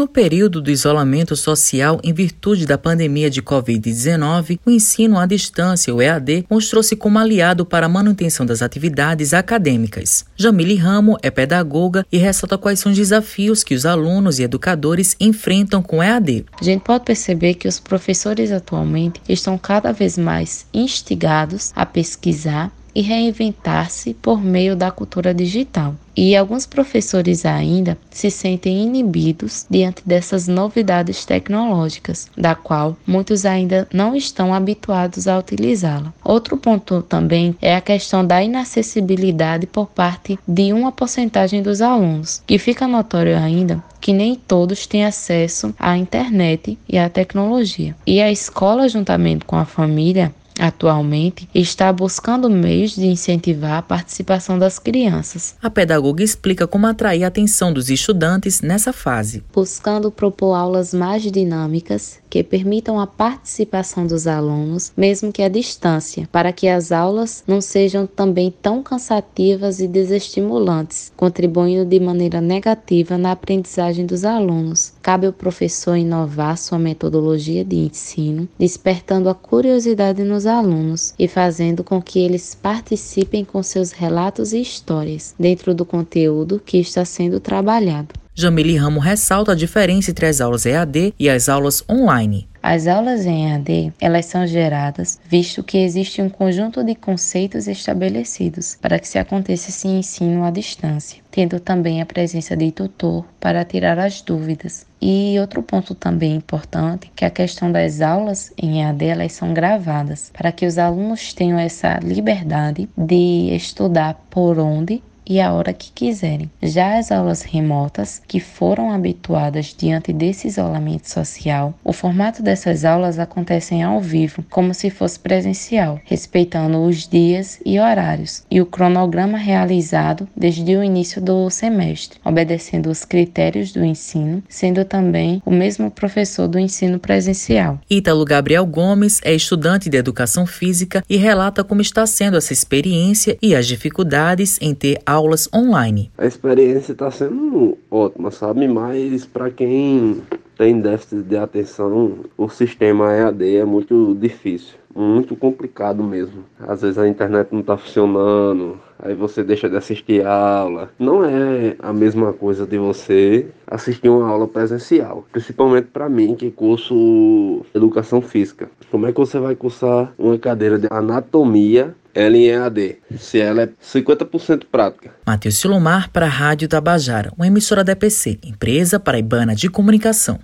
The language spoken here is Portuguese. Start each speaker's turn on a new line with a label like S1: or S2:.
S1: No período do isolamento social em virtude da pandemia de Covid-19, o ensino à distância, o EAD, mostrou-se como aliado para a manutenção das atividades acadêmicas. Jamile Ramo é pedagoga e ressalta quais são os desafios que os alunos e educadores enfrentam com o EAD.
S2: A gente pode perceber que os professores atualmente estão cada vez mais instigados a pesquisar e reinventar-se por meio da cultura digital. E alguns professores ainda se sentem inibidos diante dessas novidades tecnológicas, da qual muitos ainda não estão habituados a utilizá-la. Outro ponto também é a questão da inacessibilidade por parte de uma porcentagem dos alunos, que fica notório ainda que nem todos têm acesso à internet e à tecnologia. E a escola, juntamente com a família, atualmente está buscando meios de incentivar a participação das crianças.
S1: A pedagoga explica como atrair a atenção dos estudantes nessa fase.
S2: Buscando propor aulas mais dinâmicas que permitam a participação dos alunos, mesmo que à distância, para que as aulas não sejam também tão cansativas e desestimulantes, contribuindo de maneira negativa na aprendizagem dos alunos. Cabe ao professor inovar sua metodologia de ensino, despertando a curiosidade nos alunos e fazendo com que eles participem com seus relatos e histórias dentro do conteúdo que está sendo trabalhado.
S1: Jamile Ramo ressalta a diferença entre as aulas EAD e as aulas online.
S2: As aulas em EAD, elas são geradas visto que existe um conjunto de conceitos estabelecidos para que se aconteça esse ensino à distância, tendo também a presença de tutor para tirar as dúvidas. E outro ponto também importante, que a questão das aulas em EAD, elas são gravadas, para que os alunos tenham essa liberdade de estudar por onde e a hora que quiserem. Já as aulas remotas, que foram habituadas diante desse isolamento social, o formato dessas aulas acontecem ao vivo, como se fosse presencial, respeitando os dias e horários e o cronograma realizado desde o início do semestre, obedecendo os critérios do ensino, sendo também o mesmo professor do ensino presencial.
S1: Ítalo Gabriel Gomes é estudante de educação física e relata como está sendo essa experiência e as dificuldades em ter aulas aulas online.
S3: A experiência está sendo ótima, sabe? Mas para quem tem déficit de atenção, o sistema EAD é muito difícil, muito complicado mesmo. Às vezes a internet não está funcionando, aí você deixa de assistir a aula. Não é a mesma coisa de você assistir uma aula presencial, principalmente para mim que curso educação física. Como é que você vai cursar uma cadeira de anatomia ela em EAD, se ela é 50% prática.
S1: Matheus Silomar para a Rádio Tabajara, uma emissora da EPC, empresa paraibana de comunicação.